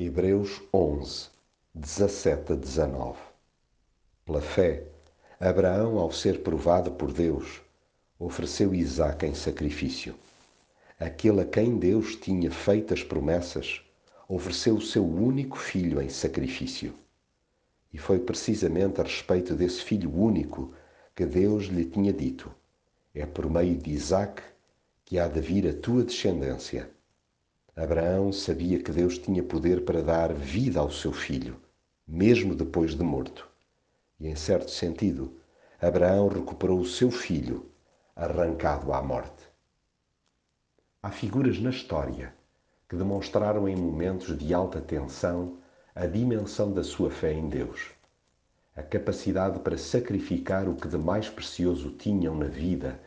Hebreus 11, 17 a 19 Pela fé, Abraão, ao ser provado por Deus, ofereceu Isaque em sacrifício. Aquele a quem Deus tinha feito as promessas, ofereceu o seu único filho em sacrifício. E foi precisamente a respeito desse filho único que Deus lhe tinha dito: É por meio de Isaque que há de vir a tua descendência. Abraão sabia que Deus tinha poder para dar vida ao seu filho, mesmo depois de morto. E, em certo sentido, Abraão recuperou o seu filho, arrancado à morte. Há figuras na história que demonstraram em momentos de alta tensão a dimensão da sua fé em Deus. A capacidade para sacrificar o que de mais precioso tinham na vida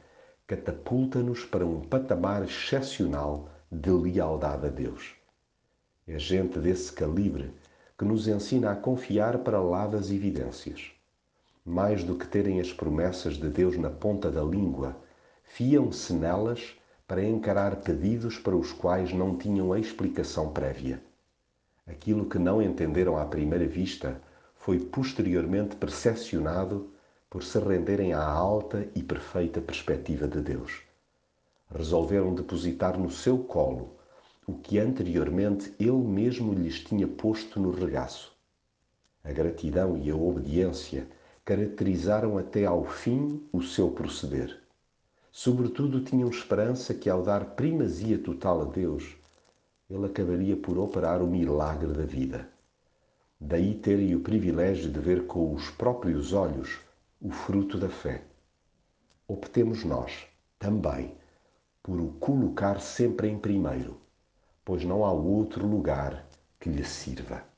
catapulta-nos para um patamar excepcional de lealdade a Deus. É gente desse calibre que nos ensina a confiar para lá das evidências. Mais do que terem as promessas de Deus na ponta da língua, fiam-se nelas para encarar pedidos para os quais não tinham explicação prévia. Aquilo que não entenderam à primeira vista foi posteriormente percepcionado por se renderem à alta e perfeita perspectiva de Deus resolveram depositar no seu colo o que anteriormente ele mesmo lhes tinha posto no regaço. A gratidão e a obediência caracterizaram até ao fim o seu proceder. Sobretudo tinham esperança que, ao dar primazia total a Deus, ele acabaria por operar o milagre da vida. Daí terem o privilégio de ver com os próprios olhos o fruto da fé. Optemos nós, também, por o colocar sempre em primeiro, pois não há outro lugar que lhe sirva.